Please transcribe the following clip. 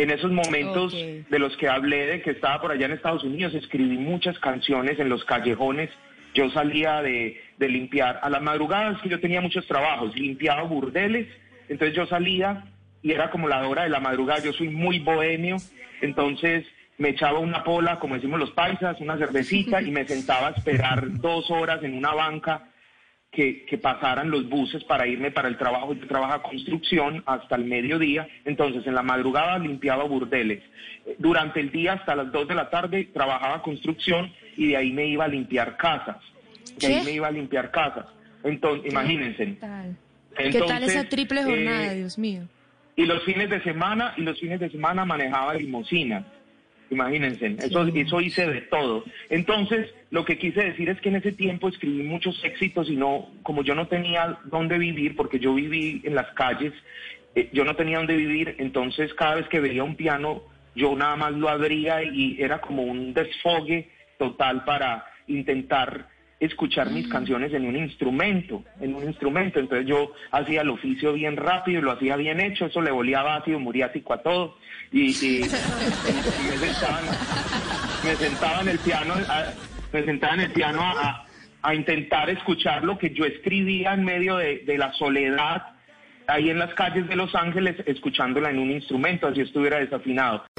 En esos momentos de los que hablé de que estaba por allá en Estados Unidos, escribí muchas canciones en los callejones. Yo salía de, de limpiar a las madrugadas, que yo tenía muchos trabajos, limpiaba burdeles, entonces yo salía y era como la hora de la madrugada, yo soy muy bohemio, entonces me echaba una pola, como decimos los paisas, una cervecita y me sentaba a esperar dos horas en una banca que, que pasaran los buses para irme para el trabajo. Yo trabajaba construcción hasta el mediodía, entonces en la madrugada limpiaba burdeles. Eh, Durante el día hasta las 2 de la tarde trabajaba construcción y de ahí me iba a limpiar casas. De ahí me iba a limpiar casas. Entonces, imagínense. ¿Qué tal? ¿Qué tal esa triple jornada, eh, Dios mío? y los fines de semana, y los fines de semana manejaba limusina. Imagínense, eso, eso hice de todo. Entonces, lo que quise decir es que en ese tiempo escribí muchos éxitos y no, como yo no tenía dónde vivir, porque yo viví en las calles, eh, yo no tenía dónde vivir, entonces cada vez que veía un piano, yo nada más lo abría y era como un desfogue total para intentar escuchar mis canciones en un instrumento, en un instrumento. Entonces yo hacía el oficio bien rápido, lo hacía bien hecho, eso le volía ácido muriático a todo. Y, y- y me, sentaba, en- me sentaba en el piano, a- me sentaba en el piano a, a- a intentar escuchar lo que yo escribía en medio de, de la soledad ahí en las calles de Los Ángeles, escuchándola en un instrumento, así estuviera desafinado.